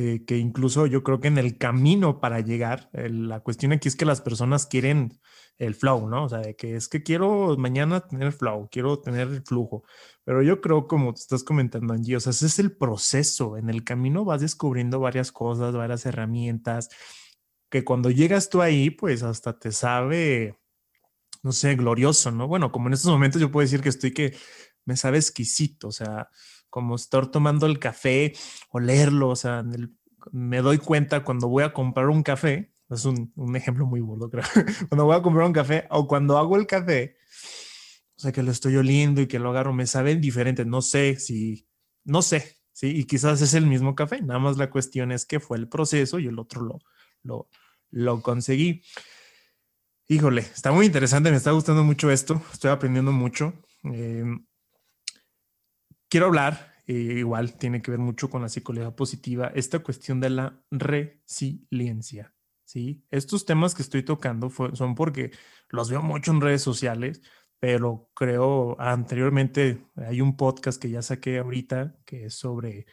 A: eh, que incluso yo creo que en el camino para llegar, la cuestión aquí es que las personas quieren el flow, ¿no? O sea, de que es que quiero mañana tener flow, quiero tener el flujo, pero yo creo como te estás comentando, Angie, o sea, ese es el proceso, en el camino vas descubriendo varias cosas, varias herramientas, que cuando llegas tú ahí, pues hasta te sabe no sé, glorioso, ¿no? Bueno, como en estos momentos yo puedo decir que estoy que me sabe exquisito, o sea, como estar tomando el café o leerlo, o sea, me doy cuenta cuando voy a comprar un café, es un, un ejemplo muy burdo, creo, cuando voy a comprar un café o cuando hago el café, o sea, que lo estoy oliendo y que lo agarro, me sabe diferente, no sé si, no sé, sí, y quizás es el mismo café, nada más la cuestión es que fue el proceso y el otro lo, lo, lo conseguí. Híjole, está muy interesante, me está gustando mucho esto, estoy aprendiendo mucho. Em, quiero hablar, eh, igual tiene que ver mucho con la psicología positiva, esta cuestión de la resiliencia. ¿sí? Estos temas que estoy tocando son porque los veo mucho en redes sociales, pero creo anteriormente hay un podcast que ya saqué ahorita que es sobre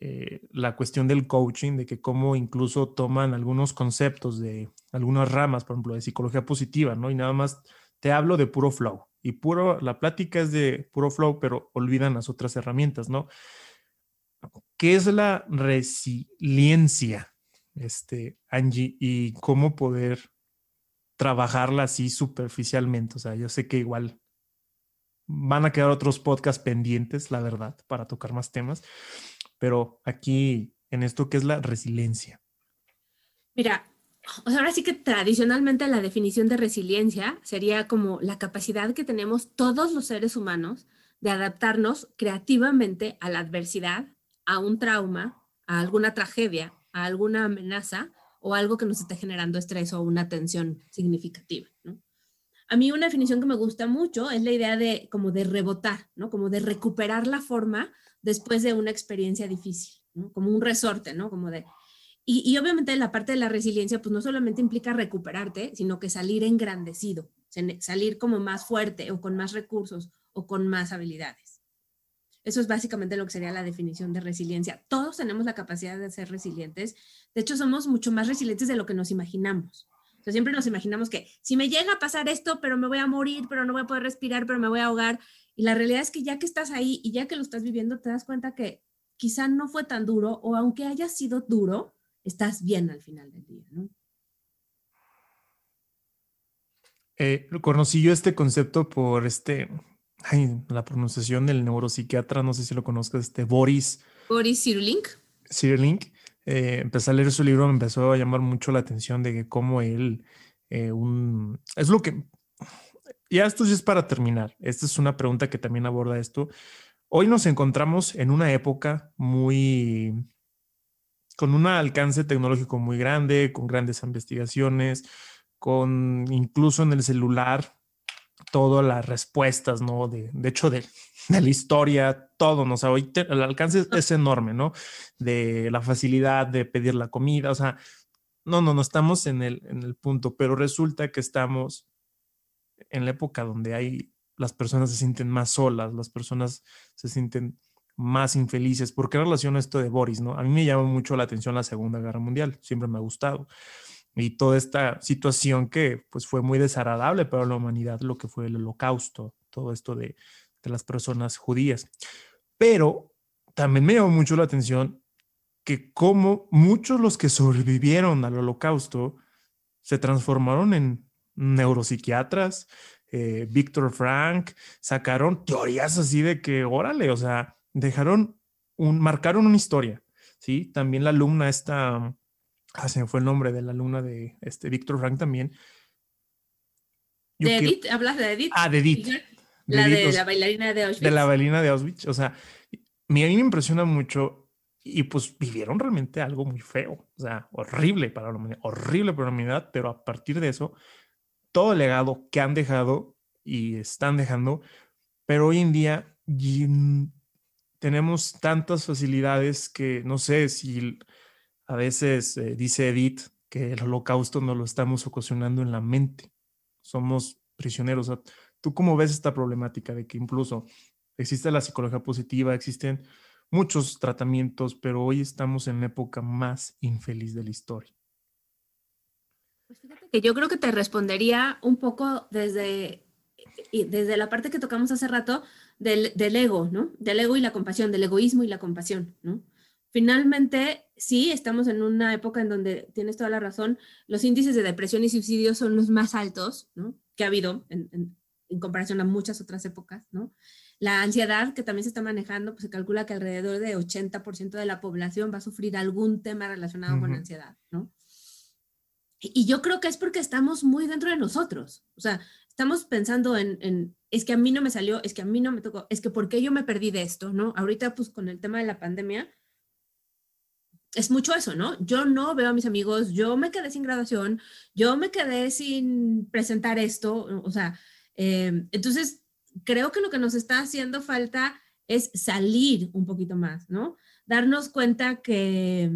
A: eh, la cuestión del coaching, de que cómo incluso toman algunos conceptos de algunas ramas, por ejemplo, de psicología positiva, ¿no? Y nada más te hablo de puro flow. Y puro, la plática es de puro flow, pero olvidan las otras herramientas, ¿no? ¿Qué es la resiliencia, este, Angie, y cómo poder trabajarla así superficialmente? O sea, yo sé que igual van a quedar otros podcasts pendientes, la verdad, para tocar más temas, pero aquí en esto, ¿qué es la resiliencia?
B: Mira, ahora sí que tradicionalmente la definición de resiliencia sería como la capacidad que tenemos todos los seres humanos de adaptarnos creativamente a la adversidad, a un trauma, a alguna tragedia, a alguna amenaza o algo que nos esté generando estrés o una tensión significativa. A mí una definición que me gusta mucho es la idea de como de rebotar, ¿no? Como de recuperar la forma después de una experiencia difícil, como un resorte, ¿no? Como de... Y, obviamente la parte de la resiliencia, pues no solamente implica recuperarte, sino que salir engrandecido, salir como más fuerte o con más recursos o con más habilidades. Eso es básicamente lo que sería la definición de resiliencia. Todos tenemos la capacidad de ser resilientes. De hecho, somos mucho más resilientes de lo que nos imaginamos. O sea, siempre nos imaginamos que si me llega a pasar esto, pero me voy a morir, pero no voy a poder respirar, pero me voy a ahogar, y la realidad es que ya que estás ahí y ya que lo estás viviendo, te das cuenta que quizá no fue tan duro o aunque haya sido duro, estás bien al final del día, ¿no?
A: Eh, conocí yo este concepto por este, ay, la pronunciación del neuropsiquiatra, no sé si lo conozcas, este Boris.
B: Boris Cyrulnik.
A: Cyrulnik. eh, empecé a leer su libro, me empezó a llamar mucho la atención de que cómo él, eh, un, es lo que, ya esto sí es para terminar, esta es una pregunta que también aborda esto. Hoy nos encontramos en una época muy, con un alcance tecnológico muy grande, con grandes investigaciones, con incluso en el celular todas las respuestas, ¿no? De, de hecho, de, de, la historia, todo, ¿no? O sea, hoy el alcance es enorme, ¿no? De la facilidad de pedir la comida, o sea, no, no, no estamos en el, en el punto, pero resulta que estamos en la época donde hay, las personas se sienten más solas, las personas se sienten más infelices. ¿Por qué relaciona esto de Boris, no? A mí me llama mucho la atención la Segunda Guerra Mundial, siempre me ha gustado y toda esta situación que pues fue muy desagradable para la humanidad, lo que fue el holocausto, todo esto de, de las personas judías. Pero también me llamó mucho la atención que como muchos los que sobrevivieron al holocausto se transformaron en neuropsiquiatras, eh, Víctor Frank, sacaron teorías así de que, órale, o sea, dejaron un, marcaron una historia, ¿sí? También la alumna esta, ah, se me fue el nombre de la alumna de este Víctor Frank también.
B: ¿De Edith? ¿Hablas de Edith?
A: Ah, de Edith.
B: La de, la bailarina de Auschwitz.
A: De la bailarina de Auschwitz. O sea, a mí me impresiona mucho y pues vivieron realmente algo muy feo, o sea, horrible para la humanidad, horrible para la humanidad, pero a partir de eso, todo el legado que han dejado y están dejando, pero hoy en día tenemos tantas facilidades que no sé si a veces eh, dice Edith que el holocausto nos lo estamos ocasionando en la mente. Somos prisioneros. ¿Tú cómo ves esta problemática de que incluso existe la psicología positiva, existen muchos tratamientos, pero hoy estamos en la época más infeliz de la historia?
B: Pues fíjate que yo creo que te respondería un poco desde, desde la parte que tocamos hace rato del, del ego, ¿no? Del ego y la compasión, del egoísmo y la compasión, ¿no? Finalmente, sí, estamos en una época en donde tienes toda la razón, los índices de depresión y suicidio son los más altos ¿no? que ha habido en, en, comparación a muchas otras épocas. ¿no? La ansiedad que también se está manejando, pues se calcula que alrededor de 80% de la población va a sufrir algún tema relacionado uh -huh. con ansiedad. ¿no? Y yo creo que es porque estamos muy dentro de nosotros. O sea, estamos pensando en, es que a mí no me salió, es que a mí no me tocó, es que por qué yo me perdí de esto, ¿no? Ahorita, pues con el tema de la pandemia, es mucho eso, ¿no? Yo no veo a mis amigos, yo me quedé sin graduación, yo me quedé sin presentar esto, o sea, eh, entonces creo que lo que nos está haciendo falta es salir un poquito más, ¿no? Darnos cuenta que,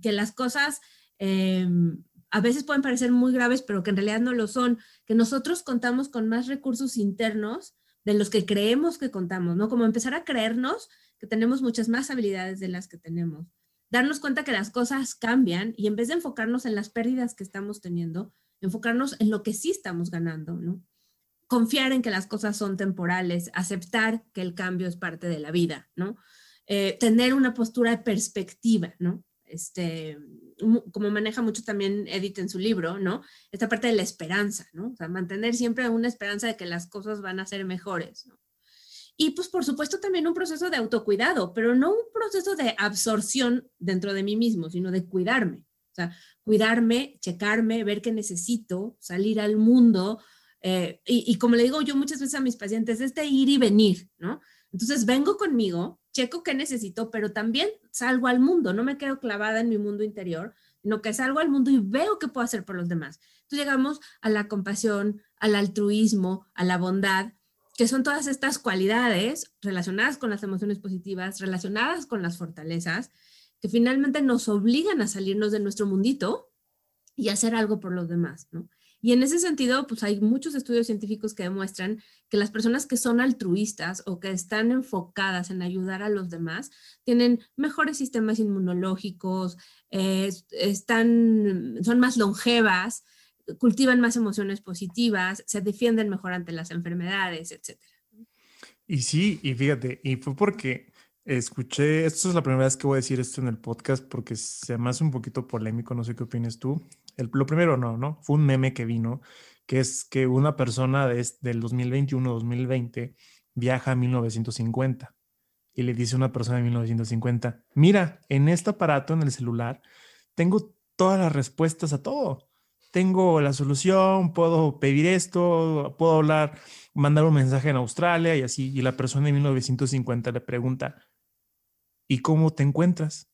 B: que las cosas eh, a veces pueden parecer muy graves, pero que en realidad no lo son, que nosotros contamos con más recursos internos de los que creemos que contamos, ¿no? Como empezar a creernos que tenemos muchas más habilidades de las que tenemos darnos cuenta que las cosas cambian y en vez de enfocarnos en las pérdidas que estamos teniendo, enfocarnos en lo que sí estamos ganando, ¿no? Confiar en que las cosas son temporales, aceptar que el cambio es parte de la vida, ¿no? Eh, tener una postura de perspectiva, ¿no? Este, como maneja mucho también Edith en su libro, ¿no? Esta parte de la esperanza, ¿no? O sea, mantener siempre una esperanza de que las cosas van a ser mejores, ¿no? Y pues por supuesto también un proceso de autocuidado, pero no un proceso de absorción dentro de mí mismo, sino de cuidarme. O sea, cuidarme, checarme, ver qué necesito, salir al mundo. Eh, y, y, como le digo yo muchas veces a mis pacientes, este ir y venir, ¿no? Entonces vengo conmigo, checo qué necesito, pero también salgo al mundo, no me quedo clavada en mi mundo interior, sino que salgo al mundo y veo qué puedo hacer por los demás. Entonces llegamos a la compasión, al altruismo, a la bondad, que son todas estas cualidades relacionadas con las emociones positivas, relacionadas con las fortalezas, que finalmente nos obligan a salirnos de nuestro mundito y hacer algo por los demás, ¿no? Y en ese sentido, pues hay muchos estudios científicos que demuestran que las personas que son altruistas o que están enfocadas en ayudar a los demás tienen mejores sistemas inmunológicos, eh, están, son más longevas, cultivan más emociones positivas, se defienden mejor ante las enfermedades, etc.
A: Y sí, y fíjate, y fue porque escuché, esto es la primera vez que voy a decir esto en el podcast porque se me hace un poquito polémico, no sé qué opinas tú. El, lo primero no, ¿no? Fue un meme que vino, que es que una persona de, del 2021-2020 viaja a 1950 y le dice una persona de 1950, mira, en este aparato, en el celular, tengo todas las respuestas a todo. Tengo la solución, puedo pedir esto, puedo hablar, mandar un mensaje en Australia y así. Y la persona de 1950 le pregunta, ¿y cómo te encuentras?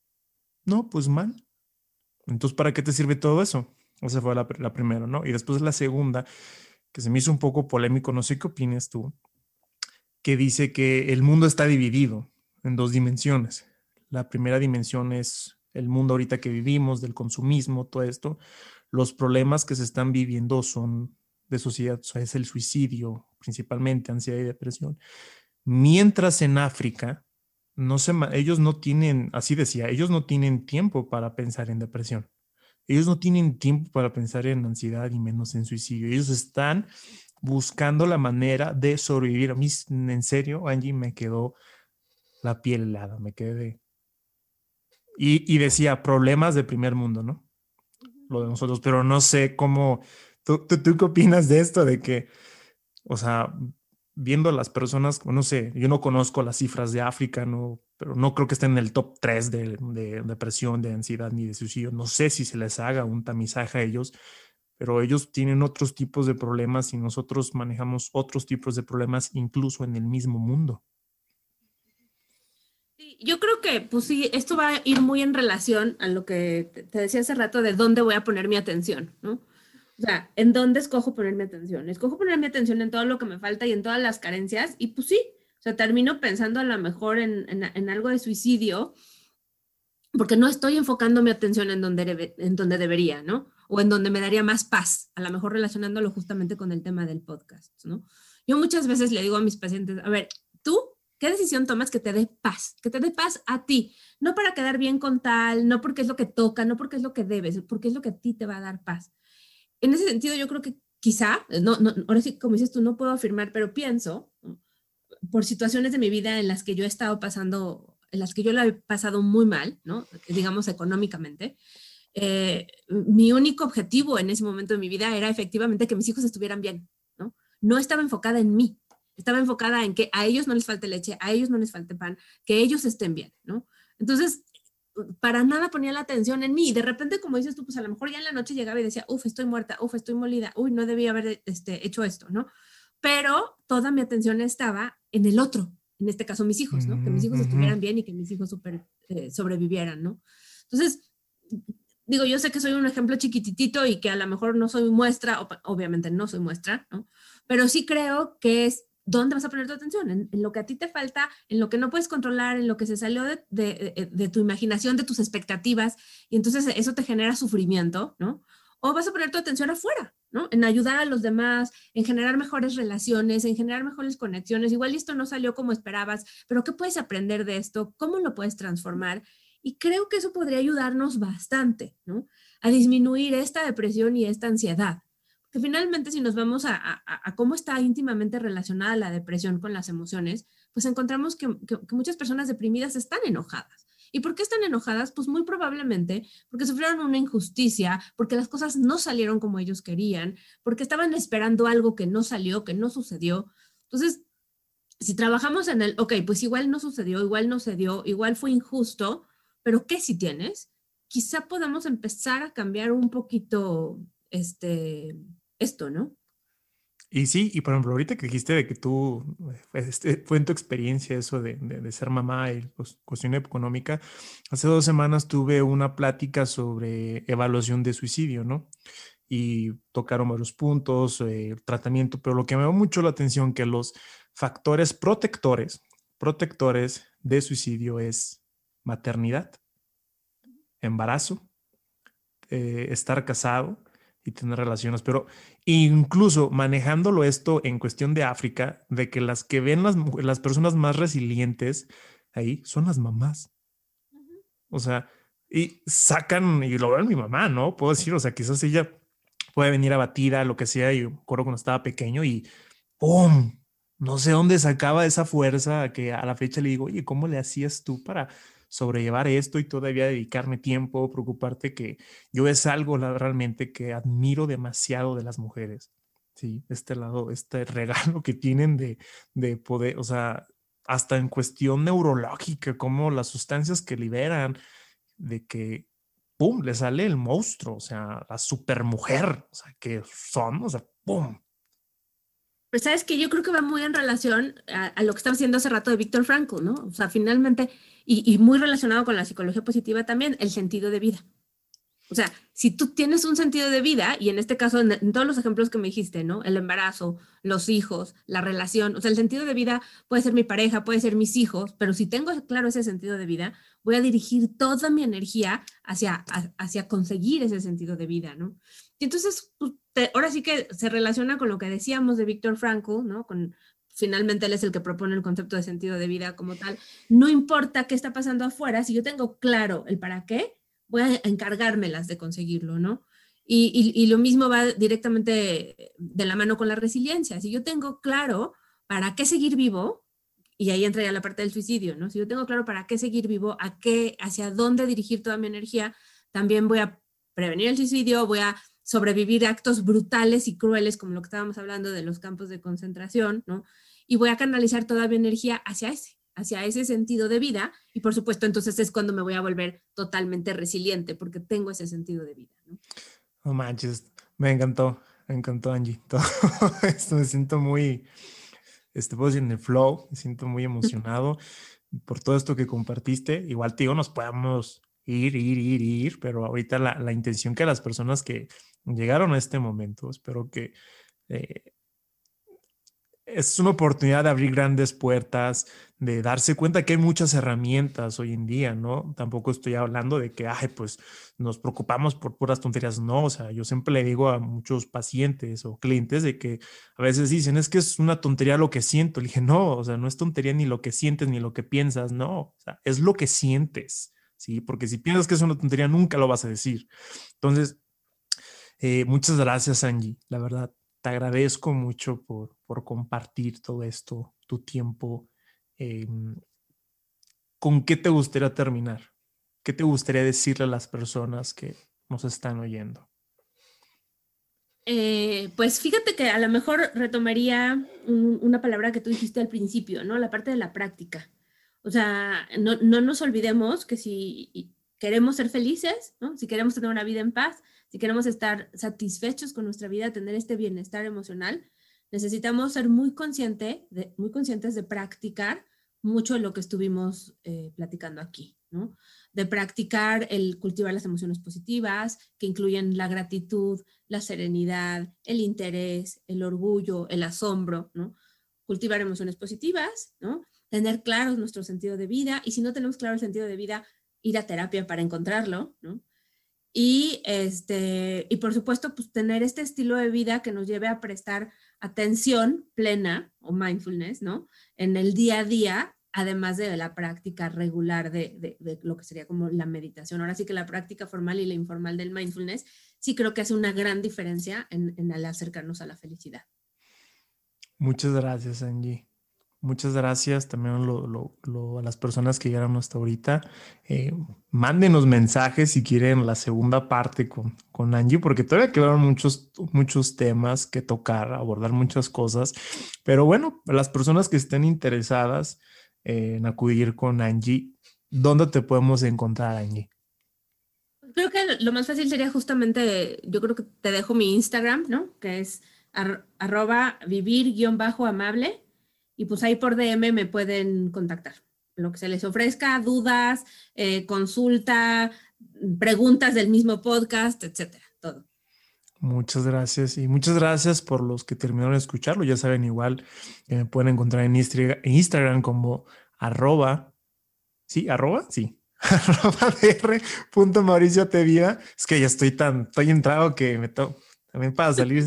A: No, pues mal. Entonces, ¿para qué te sirve todo eso? Esa fue la, la primera, ¿no? Y después la segunda, que se me hizo un poco polémico, no sé qué opinas tú, que dice que el mundo está dividido en dos dimensiones. La primera dimensión es el mundo ahorita que vivimos, del consumismo, todo esto. Los problemas que se están viviendo son de sociedad, o sea, es el suicidio, principalmente ansiedad y depresión. Mientras en África, no se, ellos no tienen, así decía, ellos no tienen tiempo para pensar en depresión. Ellos no tienen tiempo para pensar en ansiedad y menos en suicidio. Ellos están buscando la manera de sobrevivir. A mí, en serio, Angie, me quedó la piel helada, me quedé. Y, y decía, problemas de primer mundo, ¿no? Lo de nosotros, pero no sé cómo, ¿tú, tú, tú qué opinas de esto? De que, o sea, viendo a las personas, no sé, yo no conozco las cifras de África, no, pero no creo que estén en el top 3 de, de, depresión, de ansiedad ni de suicidio. No sé si se les haga un tamizaje a ellos, pero ellos tienen otros tipos de problemas y nosotros manejamos otros tipos de problemas incluso en el mismo mundo.
B: yo creo que, pues sí, esto va a ir muy en relación a lo que te decía hace rato de dónde voy a poner mi atención, ¿no? O sea, ¿en dónde escojo poner mi atención? Escojo poner mi atención en todo lo que me falta y en todas las carencias y pues sí, o sea, termino pensando a lo mejor en, en, en algo de suicidio porque no estoy enfocando mi atención en donde, en donde debería, ¿no? O en donde me daría más paz, a lo mejor relacionándolo justamente con el tema del podcast, ¿no? Yo muchas veces le digo a mis pacientes, a ver, tú, ¿qué decisión tomas que te dé paz? Que te dé paz a ti, no para quedar bien con tal, no porque es lo que toca, no porque es lo que debes, porque es lo que a ti te va a dar paz en ese sentido, yo creo que quizá, no, no, ahora sí, como dices tú, no puedo afirmar, pero pienso, por situaciones de mi vida en las que yo he estado pasando, en las que yo la he pasado muy mal, ¿no? digamos económicamente, eh, mi único objetivo en ese momento de mi vida era efectivamente que mis hijos estuvieran bien, ¿no? No estaba enfocada en mí, estaba enfocada en que a ellos no les falte leche, a ellos no les falte pan, que ellos estén bien, ¿no? Entonces, para nada ponía la atención en mí. Y de repente, como dices tú, pues a lo mejor ya en la noche llegaba y decía, uff, estoy muerta, uff, estoy molida, uy, no debía haber este, hecho esto, ¿no? Pero toda mi atención estaba en el otro, en este caso mis hijos, ¿no? Que mis hijos estuvieran bien y que mis hijos super, eh, sobrevivieran, ¿no? Entonces, digo, yo sé que soy un ejemplo chiquititito y que a lo mejor no soy muestra, obviamente no soy muestra, ¿no? Pero sí creo que es ¿dónde vas a poner tu atención? En, lo que a ti te falta, en lo que no puedes controlar, en lo que se salió de, de, de, tu imaginación, de tus expectativas, y entonces eso te genera sufrimiento, ¿no? O vas a poner tu atención afuera, ¿no? En ayudar a los demás, en generar mejores relaciones, en generar mejores conexiones. Igual esto no salió como esperabas, pero ¿qué puedes aprender de esto? ¿Cómo lo puedes transformar? Y creo que eso podría ayudarnos bastante, ¿no? A disminuir esta depresión y esta ansiedad que finalmente si nos vamos a, cómo está íntimamente relacionada la depresión con las emociones, pues encontramos que, muchas personas deprimidas están enojadas. ¿Y por qué están enojadas? Pues muy probablemente porque sufrieron una injusticia, porque las cosas no salieron como ellos querían, porque estaban esperando algo que no salió, que no sucedió. Entonces, si trabajamos en el, ok, pues igual no sucedió, igual no se dio, igual fue injusto, pero ¿qué si tienes? Quizá podamos empezar a cambiar un poquito este, esto, ¿no?
A: Y sí, y por ejemplo, ahorita que dijiste de que tú, este, fue en tu experiencia eso de, de, ser mamá y pues, cuestión económica, hace dos semanas tuve una plática sobre evaluación de suicidio, ¿no? Y tocaron varios puntos, eh, tratamiento, pero lo que me dio mucho la atención que los factores protectores, protectores de suicidio es maternidad, embarazo, eh, estar casado, y tener relaciones, pero incluso manejándolo esto en cuestión de África, de que las que ven las, las personas más resilientes ahí son las mamás. O sea, y sacan, y lo ven mi mamá, ¿no? Puedo decir, o sea, quizás ella puede venir abatida, lo que sea, y recuerdo cuando estaba pequeño y ¡pum! No sé dónde sacaba esa fuerza que a la fecha le digo, oye, ¿cómo le hacías tú para sobrellevar esto y todavía dedicarme tiempo, preocuparte que yo es algo realmente que admiro demasiado de las mujeres. Sí, este lado, este regalo que tienen de, de poder, o sea, hasta en cuestión neurológica, como las sustancias que liberan, de que, ¡pum!, le sale el monstruo, o sea, la supermujer, o sea, que son, o sea, ¡pum!
B: Pues sabes que yo creo que va muy en relación a, lo que estaba haciendo hace rato de Víctor Frankl, ¿no? O sea, finalmente, y, y muy relacionado con la psicología positiva también, el sentido de vida. O sea, si tú tienes un sentido de vida, y en este caso, en, todos los ejemplos que me dijiste, ¿no? El embarazo, los hijos, la relación, o sea, el sentido de vida puede ser mi pareja, puede ser mis hijos, pero si tengo claro ese sentido de vida, voy a dirigir toda mi energía hacia, hacia conseguir ese sentido de vida, ¿no? Y entonces, pues, ahora sí que se relaciona con lo que decíamos de Víctor Frankl, ¿no? Finalmente él es el que propone el concepto de sentido de vida como tal. No importa qué está pasando afuera, si yo tengo claro el para qué, voy a encargármelas de conseguirlo, ¿no? Y, lo mismo va directamente de la mano con la resiliencia. Si yo tengo claro para qué seguir vivo, y ahí entra ya la parte del suicidio, ¿no? Si yo tengo claro para qué seguir vivo, a qué, hacia dónde dirigir toda mi energía, también voy a prevenir el suicidio, voy a sobrevivir actos brutales y crueles, como lo que estábamos hablando de los campos de concentración, ¿no? Y voy a canalizar toda mi energía hacia ese hacia ese sentido de vida y por supuesto entonces es cuando me voy a volver totalmente resiliente porque tengo ese sentido de vida.
A: No, manches, me encantó, me encantó Angie. Todo esto me siento muy, este, puedo en el flow, me siento muy emocionado por todo esto que compartiste. Igual, tío, nos podemos ir, ir, ir, ir, pero ahorita la, la intención que las personas que llegaron a este momento, espero que eh, es una oportunidad de abrir grandes puertas, de darse cuenta que hay muchas herramientas hoy en día, ¿no? Tampoco estoy hablando de que, ay, pues nos preocupamos por puras tonterías, no, o sea, yo siempre le digo a muchos pacientes o clientes de que a veces dicen, es que es una tontería lo que siento, le dije, no, o sea, no es tontería ni lo que sientes ni lo que piensas, no, o sea, es lo que sientes, ¿sí? Porque si piensas que es una tontería, nunca lo vas a decir. Entonces, eh, muchas gracias, Angie, la verdad te agradezco mucho por, por compartir todo esto, tu tiempo. Em, ¿Con qué te gustaría terminar? ¿Qué te gustaría decirle a las personas que nos están oyendo?
B: Eh, pues fíjate que a lo mejor retomaría una palabra que tú dijiste al principio, ¿no? La parte de la práctica. O sea, no, no nos olvidemos que si queremos ser felices, ¿no? Si queremos tener una vida en paz, si queremos estar satisfechos con nuestra vida, tener este bienestar emocional, necesitamos ser muy, consciente muy conscientes de practicar mucho de lo que estuvimos eh, platicando aquí, ¿no? De practicar el cultivar las emociones positivas, que incluyen la gratitud, la serenidad, el interés, el orgullo, el asombro, ¿no? Cultivar emociones positivas, ¿no? Tener claro nuestro sentido de vida y si no tenemos claro el sentido de vida, ir a terapia para encontrarlo, ¿no? Y, este, y por supuesto, pues tener este estilo de vida que nos lleve a prestar atención plena o mindfulness, ¿no? En el día a día, además de la práctica regular de, de, lo que sería como la meditación. Ahora sí que la práctica formal y la informal del mindfulness sí creo que hace una gran diferencia en, en acercarnos a la felicidad.
A: Muchas gracias, Angie. Muchas gracias también a las personas que llegaron hasta ahorita. Eh, mándenos mensajes si quieren la segunda parte con, con Angie, porque todavía quedaron muchos, muchos temas que tocar, abordar muchas cosas. Pero bueno, las personas que estén interesadas en acudir con Angie, ¿dónde te podemos encontrar, Angie?
B: Creo que lo más fácil sería justamente, yo creo que te dejo mi Instagram, ¿no? Que es arroba vivir-amable y pues ahí por DM me pueden contactar. Lo que se les ofrezca, dudas, eh, consulta, preguntas del mismo podcast, etcétera, todo.
A: Muchas gracias y muchas gracias por los que terminaron de escucharlo. Ya saben, igual que me pueden encontrar en Instagram como arroba, sí, arroba, sí, arroba punto Mauricio Tevida. Es que ya estoy tan, estoy entrado que me to también para salir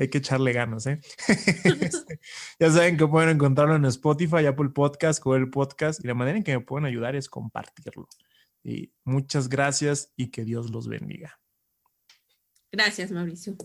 A: hay que echarle ganas, ¿eh? Este, ya saben que pueden encontrarlo en Spotify, Apple Podcast, Google Podcast, y la manera en que me pueden ayudar es compartirlo. Y muchas gracias y que Dios los bendiga.
B: Gracias, Mauricio.